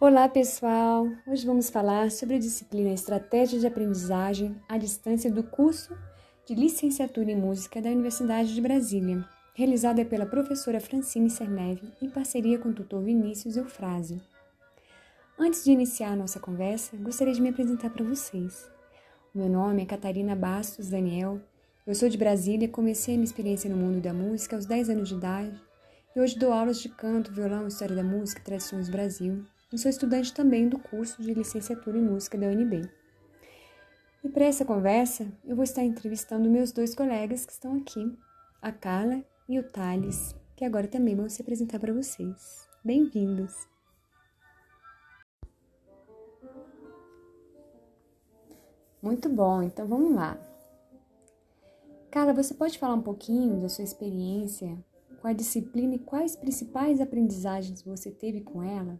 Olá, pessoal! Hoje vamos falar sobre a disciplina Estratégia de Aprendizagem à Distância do curso de Licenciatura em Música da Universidade de Brasília, realizada pela professora Francine Cerneve em parceria com o tutor Vinícius Eufrásio. Antes de iniciar a nossa conversa, gostaria de me apresentar para vocês. O meu nome é Catarina Bastos Daniel, eu sou de Brasília, comecei a minha experiência no mundo da música aos 10 anos de idade e hoje dou aulas de canto, violão, história da música e tradições do Brasil e sou estudante também do curso de licenciatura em música da UNB. E para essa conversa, eu vou estar entrevistando meus dois colegas que estão aqui, a Carla e o Thales, que agora também vão se apresentar para vocês. Bem-vindos! Muito bom, então vamos lá. Carla, você pode falar um pouquinho da sua experiência com a disciplina e quais principais aprendizagens você teve com ela?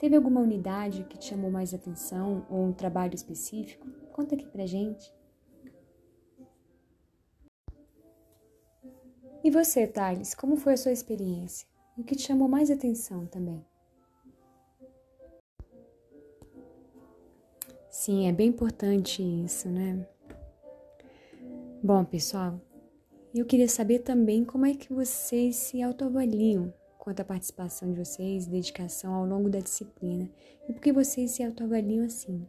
Teve alguma unidade que te chamou mais atenção ou um trabalho específico? Conta aqui pra gente. E você, Thales, como foi a sua experiência? O que te chamou mais atenção também? Sim, é bem importante isso, né? Bom, pessoal, eu queria saber também como é que vocês se autoavaliam quanto à participação de vocês, dedicação ao longo da disciplina e por que vocês se autoavaliam assim.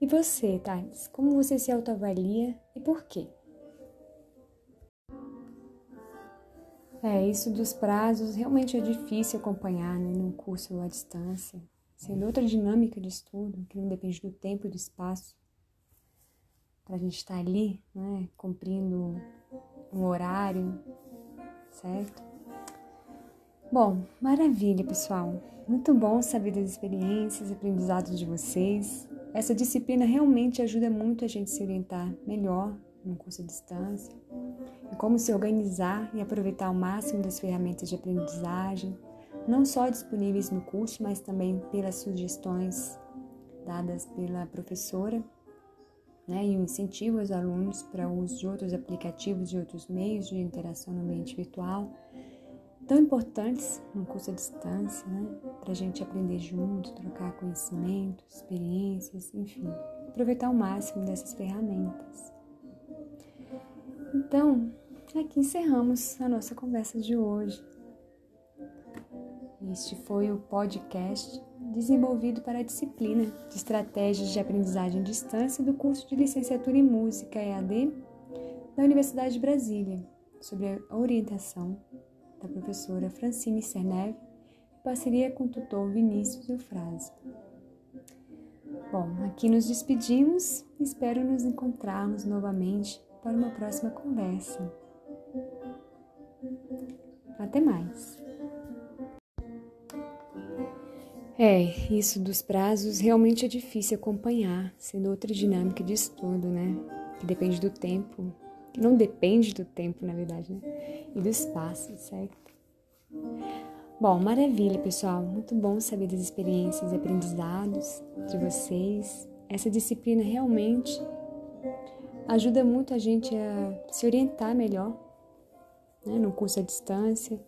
E você, Thales, como você se autoavalia e por quê? É, isso dos prazos realmente é difícil acompanhar né, num curso à distância, sendo outra dinâmica de estudo que não depende do tempo e do espaço para a gente estar tá ali, né, cumprindo um horário, certo? Bom, maravilha, pessoal. Muito bom saber das experiências e aprendizados de vocês. Essa disciplina realmente ajuda muito a gente se orientar melhor no curso à distância e como se organizar e aproveitar ao máximo das ferramentas de aprendizagem, não só disponíveis no curso, mas também pelas sugestões dadas pela professora né, e incentivo aos alunos para o uso de outros aplicativos e outros meios de interação no ambiente virtual, tão importantes no curso à distância, né, para a gente aprender junto, trocar conhecimento, experiências, enfim, aproveitar o máximo dessas ferramentas. Então, aqui encerramos a nossa conversa de hoje. Este foi o podcast desenvolvido para a disciplina de Estratégias de Aprendizagem à Distância do curso de Licenciatura em Música EAD da Universidade de Brasília, sobre a orientação da professora Francine Cerneve, em parceria com o tutor Vinícius Eufrásio. Bom, aqui nos despedimos e espero nos encontrarmos novamente para uma próxima conversa. Até mais! É, isso dos prazos realmente é difícil acompanhar, sendo outra dinâmica de estudo, né? Que depende do tempo, que não depende do tempo, na verdade, né? E do espaço, certo? Bom, maravilha, pessoal. Muito bom saber das experiências e aprendizados de vocês. Essa disciplina realmente ajuda muito a gente a se orientar melhor né, no curso à distância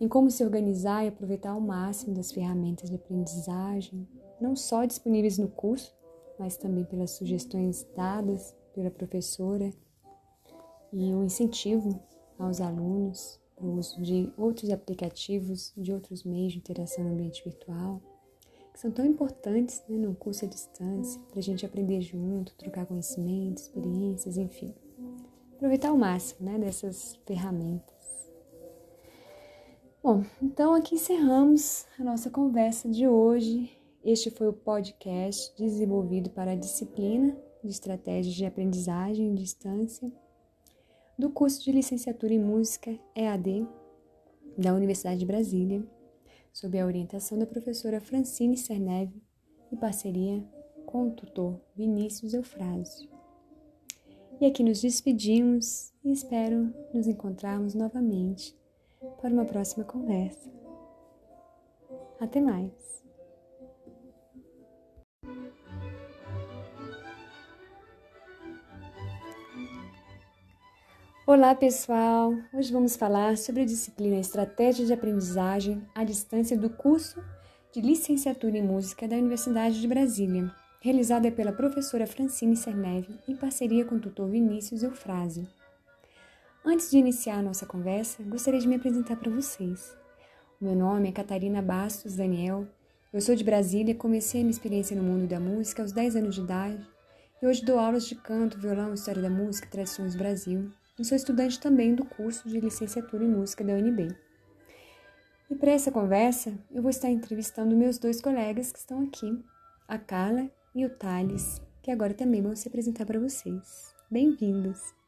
em como se organizar e aproveitar ao máximo das ferramentas de aprendizagem, não só disponíveis no curso, mas também pelas sugestões dadas pela professora e o incentivo aos alunos para o uso de outros aplicativos, de outros meios de interação no ambiente virtual, que são tão importantes né, no curso à distância, para a gente aprender junto, trocar conhecimentos, experiências, enfim. Aproveitar ao máximo né, dessas ferramentas. Bom, então aqui encerramos a nossa conversa de hoje. Este foi o podcast desenvolvido para a disciplina de estratégias de aprendizagem em distância do curso de licenciatura em música EAD da Universidade de Brasília, sob a orientação da professora Francine Cerneve e parceria com o tutor Vinícius Eufrásio. E aqui nos despedimos e espero nos encontrarmos novamente para uma próxima conversa. Até mais! Olá, pessoal! Hoje vamos falar sobre a disciplina Estratégia de Aprendizagem à Distância do curso de Licenciatura em Música da Universidade de Brasília, realizada pela professora Francine Cerneve em parceria com o tutor Vinícius Eufrásio. Antes de iniciar a nossa conversa, gostaria de me apresentar para vocês. O meu nome é Catarina Bastos Daniel, eu sou de Brasília e comecei a minha experiência no mundo da música aos 10 anos de idade e hoje dou aulas de canto, violão, história da música e tradições do Brasil e sou estudante também do curso de licenciatura em música da UNB. E para essa conversa, eu vou estar entrevistando meus dois colegas que estão aqui, a Carla e o Thales, que agora também vão se apresentar para vocês. Bem-vindos!